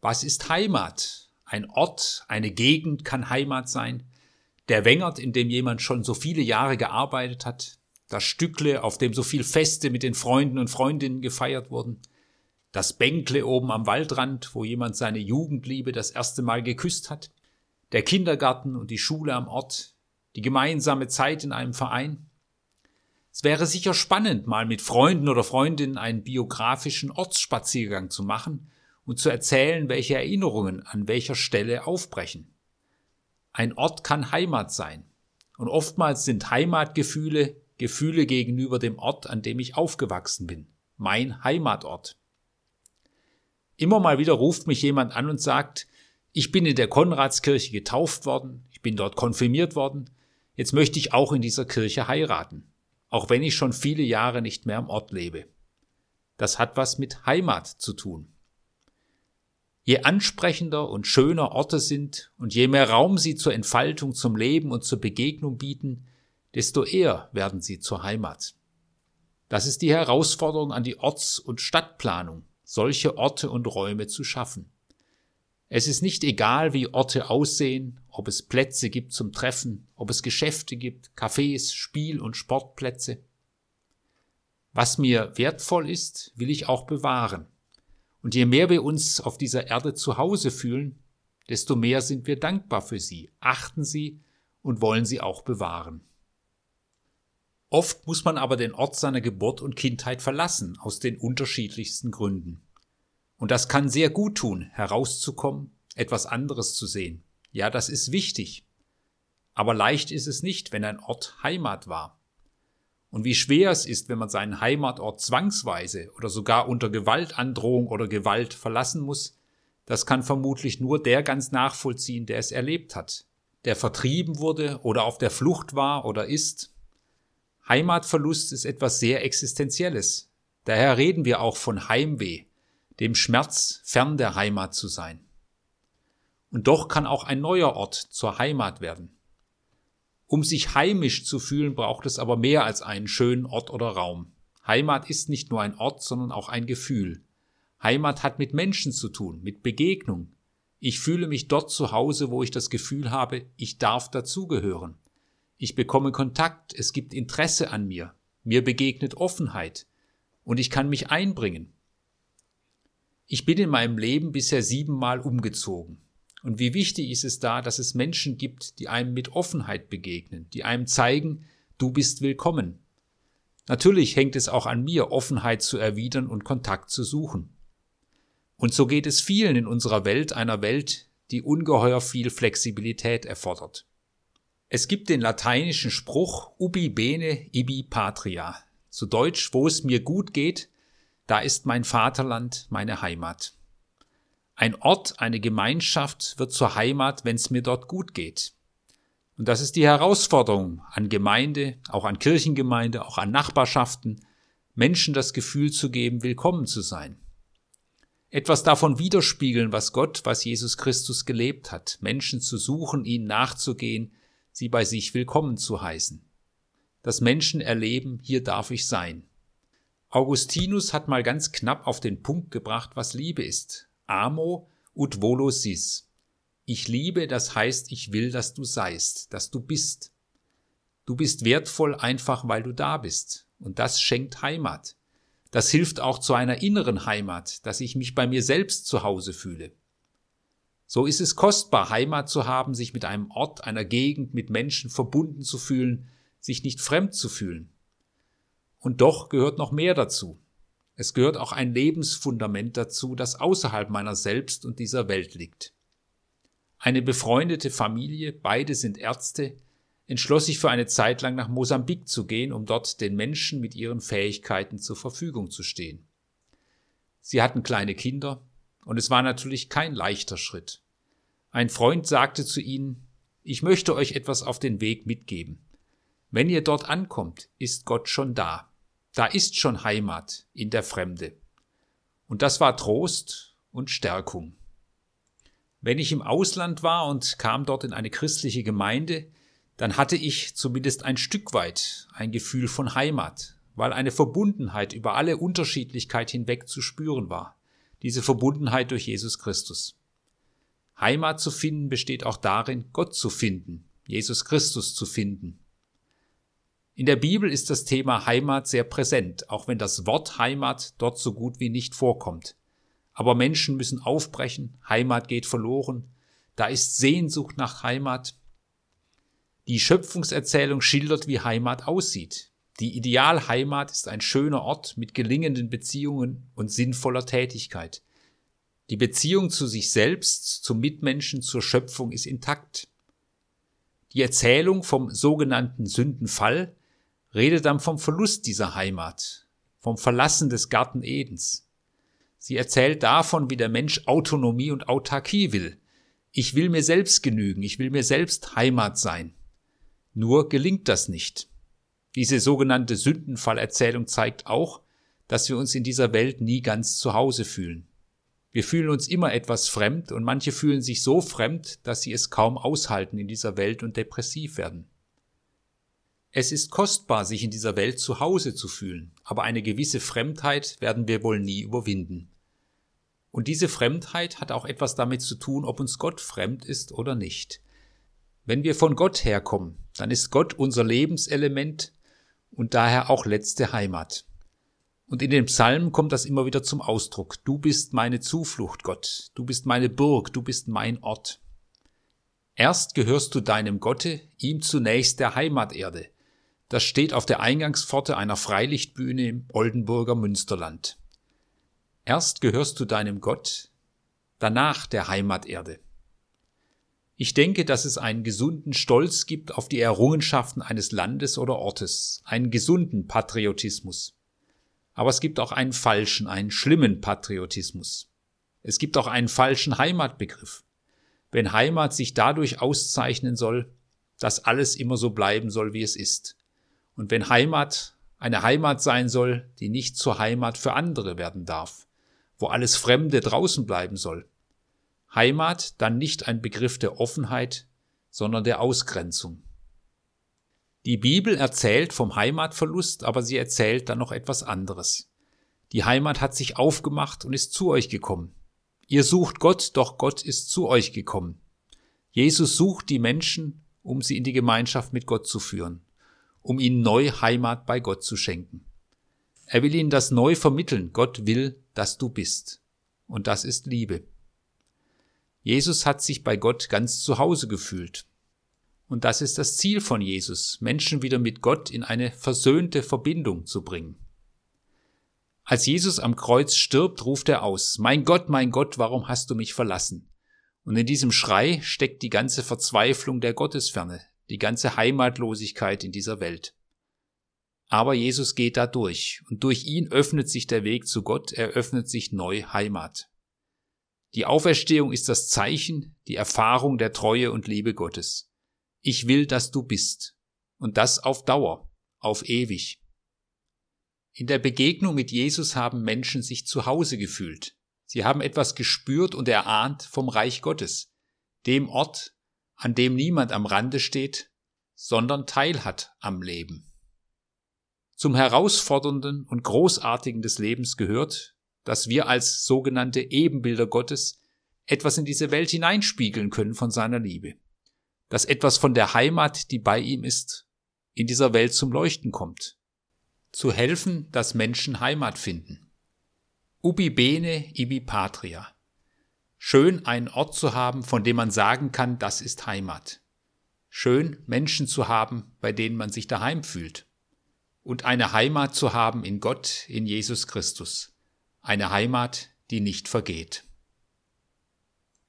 Was ist Heimat? Ein Ort, eine Gegend kann Heimat sein. Der Wengert, in dem jemand schon so viele Jahre gearbeitet hat. Das Stückle, auf dem so viel Feste mit den Freunden und Freundinnen gefeiert wurden. Das Bänkle oben am Waldrand, wo jemand seine Jugendliebe das erste Mal geküsst hat. Der Kindergarten und die Schule am Ort. Die gemeinsame Zeit in einem Verein. Es wäre sicher spannend, mal mit Freunden oder Freundinnen einen biografischen Ortsspaziergang zu machen und zu erzählen, welche Erinnerungen an welcher Stelle aufbrechen. Ein Ort kann Heimat sein. Und oftmals sind Heimatgefühle Gefühle gegenüber dem Ort, an dem ich aufgewachsen bin. Mein Heimatort. Immer mal wieder ruft mich jemand an und sagt, ich bin in der Konradskirche getauft worden, ich bin dort konfirmiert worden, jetzt möchte ich auch in dieser Kirche heiraten auch wenn ich schon viele Jahre nicht mehr am Ort lebe. Das hat was mit Heimat zu tun. Je ansprechender und schöner Orte sind und je mehr Raum sie zur Entfaltung, zum Leben und zur Begegnung bieten, desto eher werden sie zur Heimat. Das ist die Herausforderung an die Orts- und Stadtplanung, solche Orte und Räume zu schaffen. Es ist nicht egal, wie Orte aussehen, ob es Plätze gibt zum Treffen, ob es Geschäfte gibt, Cafés, Spiel- und Sportplätze. Was mir wertvoll ist, will ich auch bewahren. Und je mehr wir uns auf dieser Erde zu Hause fühlen, desto mehr sind wir dankbar für sie, achten sie und wollen sie auch bewahren. Oft muss man aber den Ort seiner Geburt und Kindheit verlassen, aus den unterschiedlichsten Gründen. Und das kann sehr gut tun, herauszukommen, etwas anderes zu sehen. Ja, das ist wichtig. Aber leicht ist es nicht, wenn ein Ort Heimat war. Und wie schwer es ist, wenn man seinen Heimatort zwangsweise oder sogar unter Gewaltandrohung oder Gewalt verlassen muss, das kann vermutlich nur der ganz nachvollziehen, der es erlebt hat, der vertrieben wurde oder auf der Flucht war oder ist. Heimatverlust ist etwas sehr Existenzielles. Daher reden wir auch von Heimweh, dem Schmerz, fern der Heimat zu sein. Und doch kann auch ein neuer Ort zur Heimat werden. Um sich heimisch zu fühlen, braucht es aber mehr als einen schönen Ort oder Raum. Heimat ist nicht nur ein Ort, sondern auch ein Gefühl. Heimat hat mit Menschen zu tun, mit Begegnung. Ich fühle mich dort zu Hause, wo ich das Gefühl habe, ich darf dazugehören. Ich bekomme Kontakt, es gibt Interesse an mir, mir begegnet Offenheit und ich kann mich einbringen. Ich bin in meinem Leben bisher siebenmal umgezogen. Und wie wichtig ist es da, dass es Menschen gibt, die einem mit Offenheit begegnen, die einem zeigen, du bist willkommen. Natürlich hängt es auch an mir, Offenheit zu erwidern und Kontakt zu suchen. Und so geht es vielen in unserer Welt, einer Welt, die ungeheuer viel Flexibilität erfordert. Es gibt den lateinischen Spruch ubi bene ibi patria. Zu Deutsch, wo es mir gut geht, da ist mein Vaterland meine Heimat. Ein Ort, eine Gemeinschaft wird zur Heimat, wenn es mir dort gut geht. Und das ist die Herausforderung an Gemeinde, auch an Kirchengemeinde, auch an Nachbarschaften, Menschen das Gefühl zu geben, willkommen zu sein. Etwas davon widerspiegeln, was Gott, was Jesus Christus gelebt hat, Menschen zu suchen, ihnen nachzugehen, sie bei sich willkommen zu heißen. Dass Menschen erleben, hier darf ich sein. Augustinus hat mal ganz knapp auf den Punkt gebracht, was Liebe ist. Amo ut volo sis. Ich liebe, das heißt, ich will, dass du seist, dass du bist. Du bist wertvoll einfach, weil du da bist. Und das schenkt Heimat. Das hilft auch zu einer inneren Heimat, dass ich mich bei mir selbst zu Hause fühle. So ist es kostbar, Heimat zu haben, sich mit einem Ort, einer Gegend, mit Menschen verbunden zu fühlen, sich nicht fremd zu fühlen. Und doch gehört noch mehr dazu. Es gehört auch ein Lebensfundament dazu, das außerhalb meiner selbst und dieser Welt liegt. Eine befreundete Familie, beide sind Ärzte, entschloss sich für eine Zeit lang nach Mosambik zu gehen, um dort den Menschen mit ihren Fähigkeiten zur Verfügung zu stehen. Sie hatten kleine Kinder, und es war natürlich kein leichter Schritt. Ein Freund sagte zu ihnen, ich möchte euch etwas auf den Weg mitgeben. Wenn ihr dort ankommt, ist Gott schon da. Da ist schon Heimat in der Fremde. Und das war Trost und Stärkung. Wenn ich im Ausland war und kam dort in eine christliche Gemeinde, dann hatte ich zumindest ein Stück weit ein Gefühl von Heimat, weil eine Verbundenheit über alle Unterschiedlichkeit hinweg zu spüren war. diese Verbundenheit durch Jesus Christus. Heimat zu finden besteht auch darin, Gott zu finden, Jesus Christus zu finden. In der Bibel ist das Thema Heimat sehr präsent, auch wenn das Wort Heimat dort so gut wie nicht vorkommt. Aber Menschen müssen aufbrechen, Heimat geht verloren, da ist Sehnsucht nach Heimat. Die Schöpfungserzählung schildert, wie Heimat aussieht. Die Idealheimat ist ein schöner Ort mit gelingenden Beziehungen und sinnvoller Tätigkeit. Die Beziehung zu sich selbst, zum Mitmenschen, zur Schöpfung ist intakt. Die Erzählung vom sogenannten Sündenfall redet dann vom Verlust dieser Heimat, vom Verlassen des Garten Edens. Sie erzählt davon, wie der Mensch Autonomie und Autarkie will. Ich will mir selbst genügen, ich will mir selbst Heimat sein. Nur gelingt das nicht. Diese sogenannte Sündenfallerzählung zeigt auch, dass wir uns in dieser Welt nie ganz zu Hause fühlen. Wir fühlen uns immer etwas fremd und manche fühlen sich so fremd, dass sie es kaum aushalten in dieser Welt und depressiv werden. Es ist kostbar, sich in dieser Welt zu Hause zu fühlen, aber eine gewisse Fremdheit werden wir wohl nie überwinden. Und diese Fremdheit hat auch etwas damit zu tun, ob uns Gott fremd ist oder nicht. Wenn wir von Gott herkommen, dann ist Gott unser Lebenselement und daher auch letzte Heimat. Und in den Psalmen kommt das immer wieder zum Ausdruck. Du bist meine Zuflucht, Gott. Du bist meine Burg. Du bist mein Ort. Erst gehörst du deinem Gotte, ihm zunächst der Heimaterde. Das steht auf der Eingangspforte einer Freilichtbühne im Oldenburger Münsterland. Erst gehörst du deinem Gott, danach der Heimaterde. Ich denke, dass es einen gesunden Stolz gibt auf die Errungenschaften eines Landes oder Ortes, einen gesunden Patriotismus. Aber es gibt auch einen falschen, einen schlimmen Patriotismus. Es gibt auch einen falschen Heimatbegriff. Wenn Heimat sich dadurch auszeichnen soll, dass alles immer so bleiben soll, wie es ist. Und wenn Heimat eine Heimat sein soll, die nicht zur Heimat für andere werden darf, wo alles Fremde draußen bleiben soll. Heimat dann nicht ein Begriff der Offenheit, sondern der Ausgrenzung. Die Bibel erzählt vom Heimatverlust, aber sie erzählt dann noch etwas anderes. Die Heimat hat sich aufgemacht und ist zu euch gekommen. Ihr sucht Gott, doch Gott ist zu euch gekommen. Jesus sucht die Menschen, um sie in die Gemeinschaft mit Gott zu führen, um ihnen neu Heimat bei Gott zu schenken. Er will ihnen das neu vermitteln. Gott will, dass du bist. Und das ist Liebe. Jesus hat sich bei Gott ganz zu Hause gefühlt. Und das ist das Ziel von Jesus, Menschen wieder mit Gott in eine versöhnte Verbindung zu bringen. Als Jesus am Kreuz stirbt, ruft er aus, Mein Gott, mein Gott, warum hast du mich verlassen? Und in diesem Schrei steckt die ganze Verzweiflung der Gottesferne, die ganze Heimatlosigkeit in dieser Welt. Aber Jesus geht da durch, und durch ihn öffnet sich der Weg zu Gott, er öffnet sich neu Heimat. Die Auferstehung ist das Zeichen, die Erfahrung der Treue und Liebe Gottes. Ich will, dass du bist. Und das auf Dauer, auf ewig. In der Begegnung mit Jesus haben Menschen sich zu Hause gefühlt. Sie haben etwas gespürt und erahnt vom Reich Gottes, dem Ort, an dem niemand am Rande steht, sondern teilhat am Leben. Zum Herausfordernden und Großartigen des Lebens gehört, dass wir als sogenannte Ebenbilder Gottes etwas in diese Welt hineinspiegeln können von seiner Liebe dass etwas von der Heimat, die bei ihm ist, in dieser Welt zum Leuchten kommt. Zu helfen, dass Menschen Heimat finden. Ubi bene, ibi patria. Schön, einen Ort zu haben, von dem man sagen kann, das ist Heimat. Schön, Menschen zu haben, bei denen man sich daheim fühlt. Und eine Heimat zu haben in Gott, in Jesus Christus. Eine Heimat, die nicht vergeht.